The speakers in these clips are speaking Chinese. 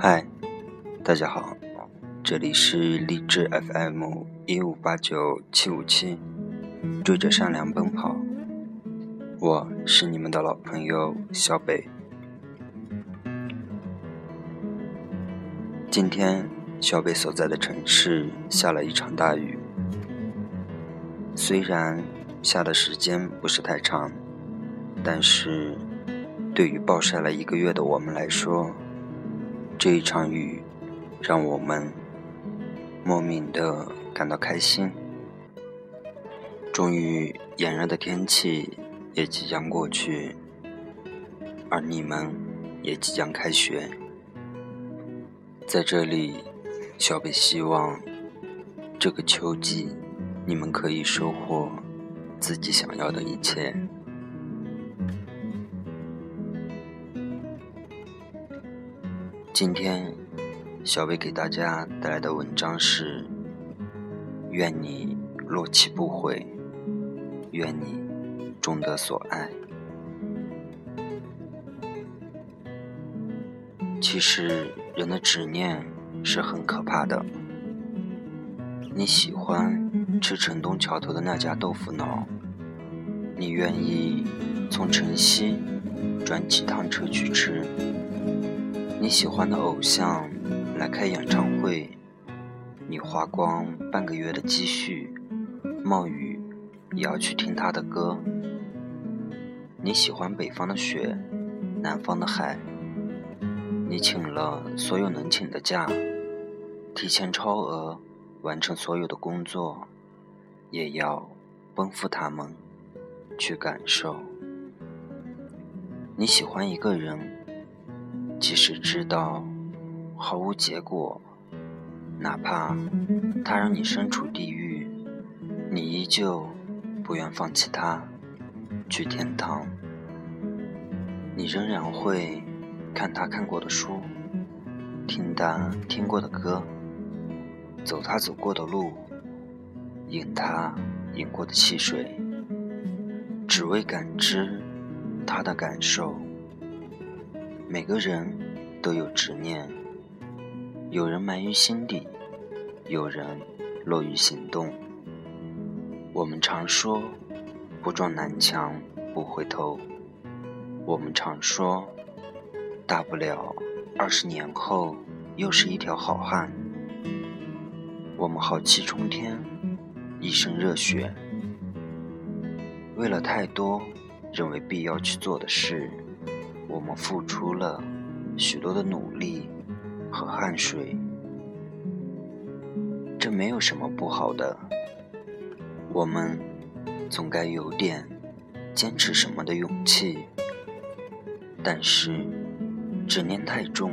嗨，大家好，这里是励志 FM 一五八九七五七，追着善良奔跑，我是你们的老朋友小北。今天小北所在的城市下了一场大雨，虽然下的时间不是太长，但是对于暴晒了一个月的我们来说，这一场雨，让我们莫名的感到开心。终于，炎热的天气也即将过去，而你们也即将开学。在这里，小北希望这个秋季，你们可以收获自己想要的一切。今天，小薇给大家带来的文章是：愿你落棋不悔，愿你终得所爱。其实，人的执念是很可怕的。你喜欢吃城东桥头的那家豆腐脑，你愿意从城西转几趟车去吃。你喜欢的偶像来开演唱会，你花光半个月的积蓄，冒雨也要去听他的歌。你喜欢北方的雪，南方的海，你请了所有能请的假，提前超额完成所有的工作，也要奔赴他们去感受。你喜欢一个人。即使知道毫无结果，哪怕他让你身处地狱，你依旧不愿放弃他，去天堂。你仍然会看他看过的书，听他听过的歌，走他走过的路，饮他饮过的汽水，只为感知他的感受。每个人都有执念，有人埋于心底，有人落于行动。我们常说不撞南墙不回头，我们常说大不了二十年后又是一条好汉。我们豪气冲天，一身热血，为了太多认为必要去做的事。我们付出了许多的努力和汗水，这没有什么不好的。我们总该有点坚持什么的勇气，但是执念太重，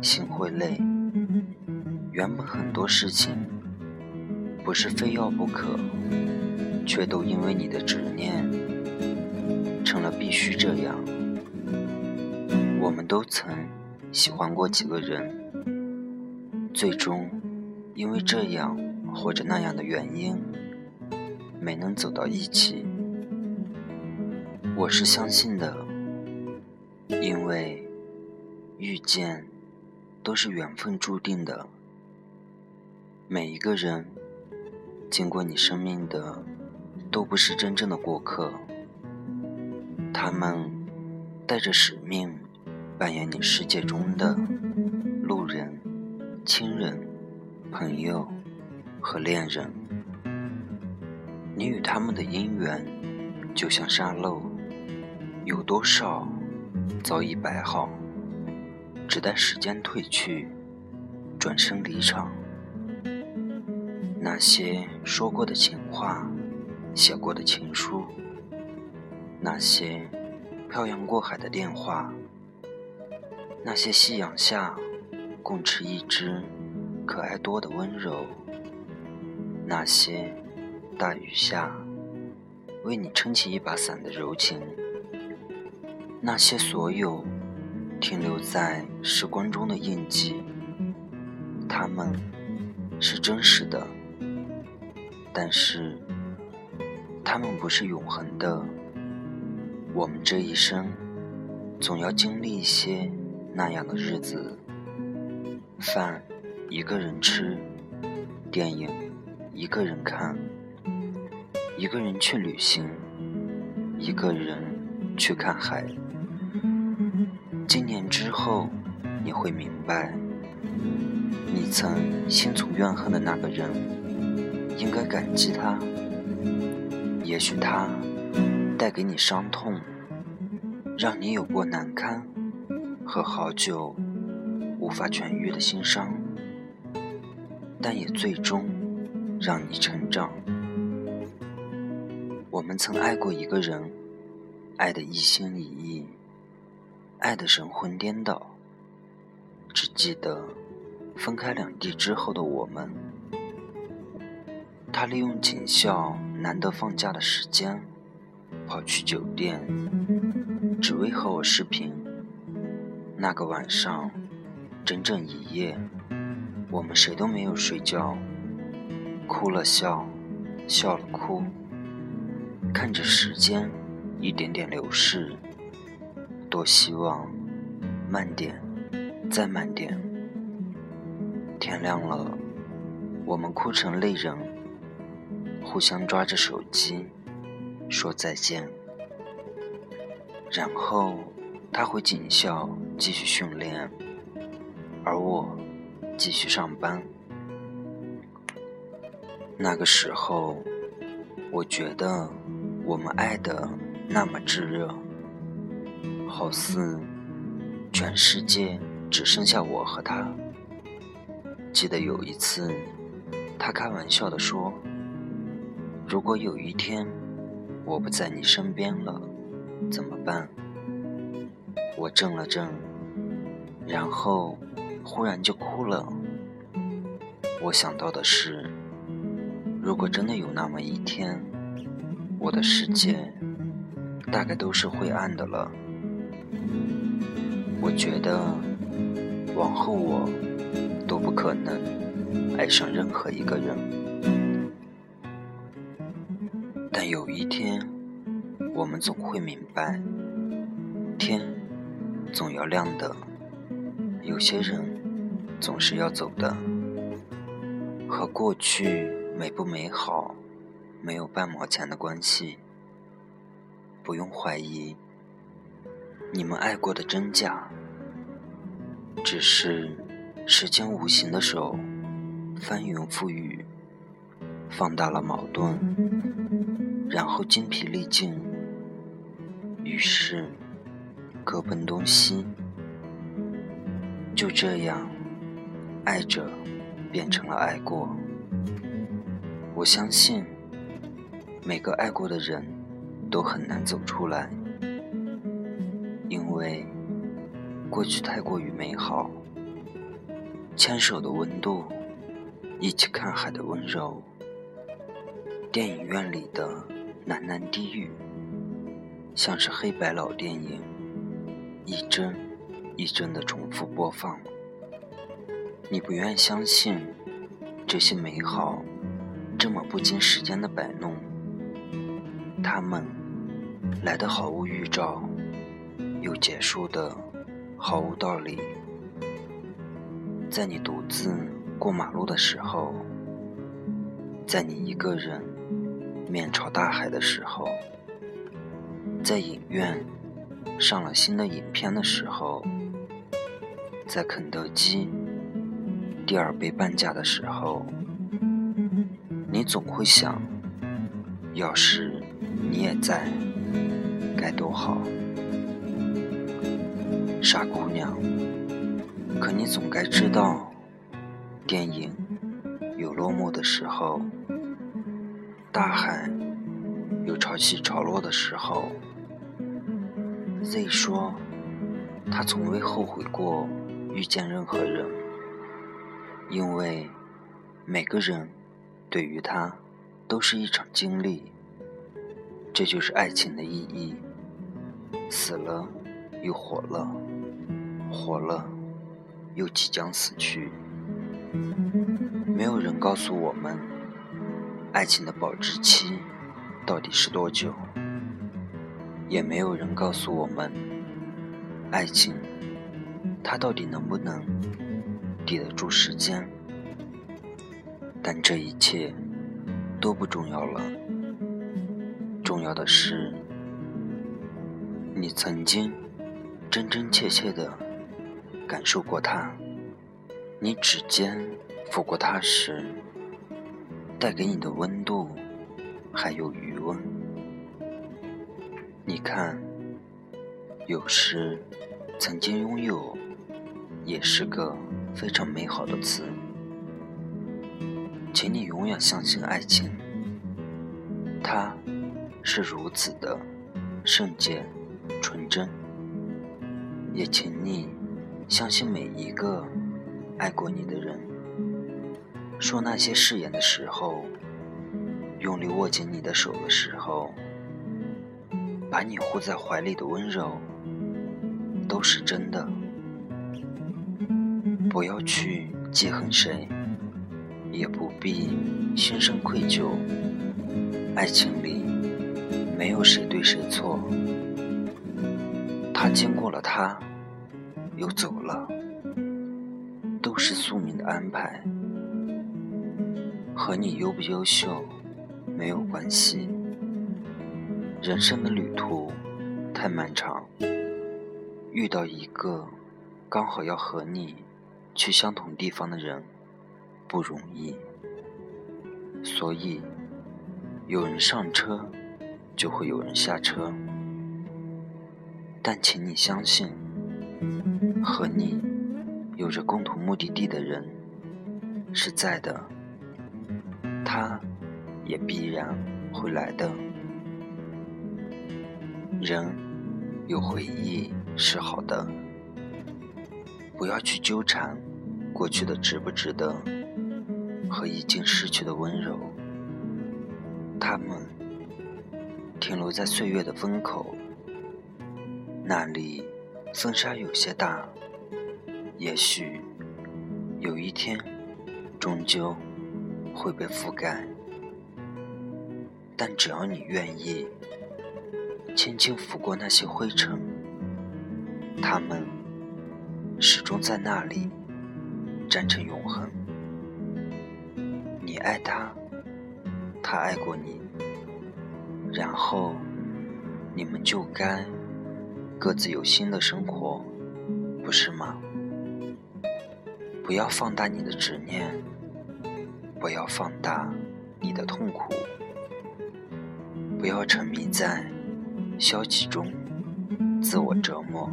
心会累。原本很多事情不是非要不可，却都因为你的执念成了必须这样。我们都曾喜欢过几个人，最终因为这样或者那样的原因，没能走到一起。我是相信的，因为遇见都是缘分注定的。每一个人经过你生命的，都不是真正的过客，他们带着使命。扮演你世界中的路人、亲人、朋友和恋人，你与他们的姻缘就像沙漏，有多少早已摆好，只待时间褪去，转身离场。那些说过的情话，写过的情书，那些漂洋过海的电话。那些夕阳下共持一支可爱多的温柔，那些大雨下为你撑起一把伞的柔情，那些所有停留在时光中的印记，它们是真实的，但是它们不是永恒的。我们这一生总要经历一些。那样的日子，饭一个人吃，电影一个人看，一个人去旅行，一个人去看海。今年之后，你会明白，你曾心存怨恨的那个人，应该感激他。也许他带给你伤痛，让你有过难堪和好久无法痊愈的心伤，但也最终让你成长。我们曾爱过一个人，爱得一心一意。爱得神魂颠倒，只记得分开两地之后的我们。他利用警校难得放假的时间，跑去酒店，只为和我视频。那个晚上，整整一夜，我们谁都没有睡觉，哭了笑，笑了哭，看着时间一点点流逝。多希望慢点，再慢点。天亮了，我们哭成泪人，互相抓着手机说再见。然后他回警校继续训练，而我继续上班。那个时候，我觉得我们爱的那么炙热。好似全世界只剩下我和他。记得有一次，他开玩笑地说：“如果有一天我不在你身边了，怎么办？”我怔了怔，然后忽然就哭了。我想到的是，如果真的有那么一天，我的世界大概都是灰暗的了。我觉得，往后我都不可能爱上任何一个人。但有一天，我们总会明白，天总要亮的。有些人总是要走的，和过去美不美好没有半毛钱的关系。不用怀疑。你们爱过的真假，只是时间无形的手翻云覆雨，放大了矛盾，然后精疲力尽，于是各奔东西。就这样，爱着变成了爱过。我相信，每个爱过的人都很难走出来。因为过去太过于美好，牵手的温度，一起看海的温柔，电影院里的喃喃低语，像是黑白老电影，一帧一帧的重复播放。你不愿相信这些美好这么不经时间的摆弄，他们来的毫无预兆。又结束的毫无道理。在你独自过马路的时候，在你一个人面朝大海的时候，在影院上了新的影片的时候，在肯德基第二杯半价的时候，你总会想，要是你也在，该多好。傻姑娘，可你总该知道，电影有落幕的时候，大海有潮起潮落的时候。Z 说，他从未后悔过遇见任何人，因为每个人对于他都是一场经历。这就是爱情的意义。死了。又活了，活了，又即将死去。没有人告诉我们，爱情的保质期到底是多久，也没有人告诉我们，爱情它到底能不能抵得住时间，但这一切都不重要了。重要的是，你曾经真真切切的感受过它，你指尖抚过它时，带给你的温度还有余温。你看，有时曾经拥有，也是个非常美好的词。请你永远相信爱情，它是如此的圣洁、纯真。也请你相信每一个爱过你的人，说那些誓言的时候，用力握紧你的手的时候。把你护在怀里的温柔，都是真的。不要去记恨谁，也不必心生愧疚。爱情里没有谁对谁错。他经过了，他又走了，都是宿命的安排，和你优不优秀没有关系。人生的旅途太漫长，遇到一个刚好要和你去相同地方的人不容易，所以有人上车就会有人下车。但请你相信，和你有着共同目的地的人是在的，他也必然会来的。人有回忆是好的，不要去纠缠过去的值不值得和已经失去的温柔。他们停留在岁月的风口，那里风沙有些大，也许有一天终究会被覆盖，但只要你愿意。轻轻拂过那些灰尘，他们始终在那里，站成永恒。你爱他，他爱过你，然后你们就该各自有新的生活，不是吗？不要放大你的执念，不要放大你的痛苦，不要沉迷在。消极中，自我折磨。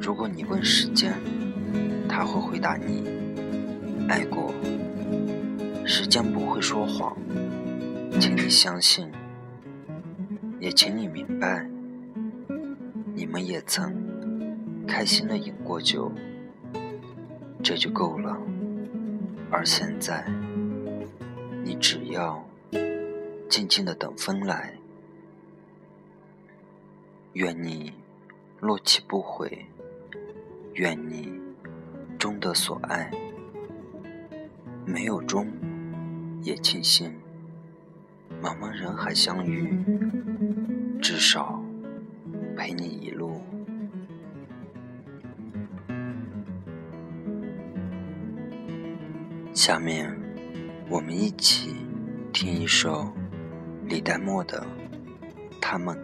如果你问时间，他会回答你：爱过。时间不会说谎，请你相信，也请你明白，你们也曾开心的饮过酒，这就够了。而现在，你只要静静的等风来。愿你落起不悔，愿你终得所爱。没有终，也庆幸茫茫人海相遇，至少陪你一路。下面，我们一起听一首李代沫的《他们》。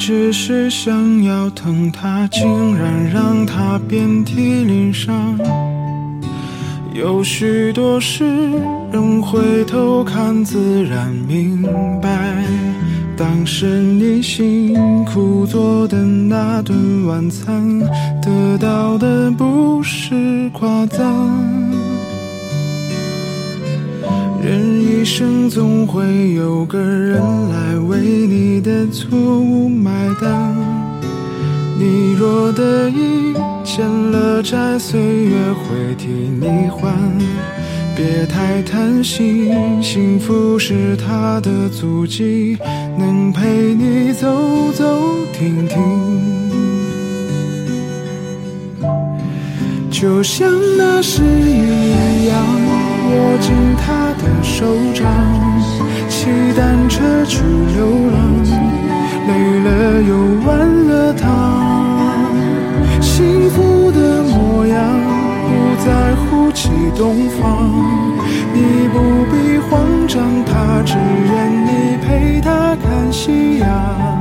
只是想要疼他，竟然让他遍体鳞伤。有许多事，人回头看自然明白。当时你辛苦做的那顿晚餐，得到的不是夸赞。人一生总会有个人来为你的错误买单。你若得意，欠了债，岁月会替你还。别太贪心，幸福是他的足迹，能陪你走走停停。就像那时一样，握紧他的手掌，骑单车去流浪，累了又忘了他，幸福的模样。不在乎起东方，你不必慌张，他只愿你陪他看夕阳。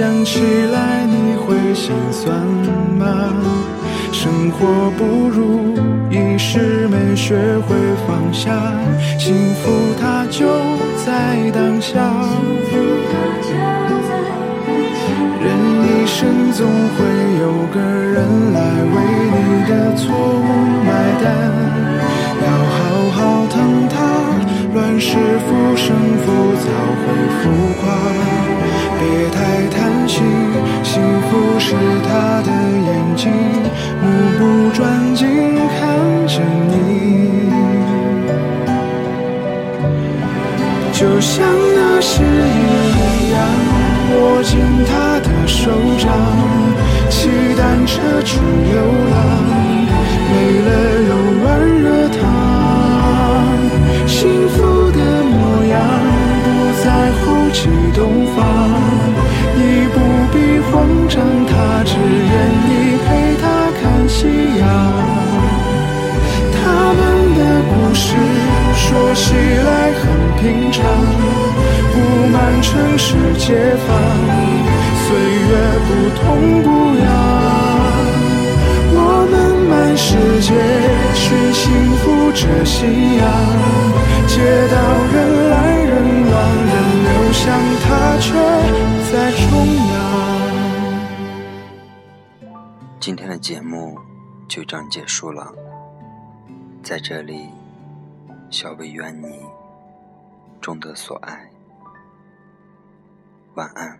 想起来你会心酸吗？生活不如意事，没学会放下，幸福它就在当下。人一生总会有个人来为你的错误买单。要好好疼他，乱世浮生浮躁会浮夸。别太，是他的眼睛，目不转睛看着你。就像那时一样，握紧他的手掌，骑单车去流浪，累了又温热他。幸福的模样，不在乎起东方。你不必慌张，他只愿意陪他看夕阳。他们的故事说起来很平常，布满城市街坊，岁月不痛不痒。我们满世界去幸福着信仰。街道人来人往，人流向，他却今天的节目就这样结束了，在这里，小薇愿你终得所爱，晚安。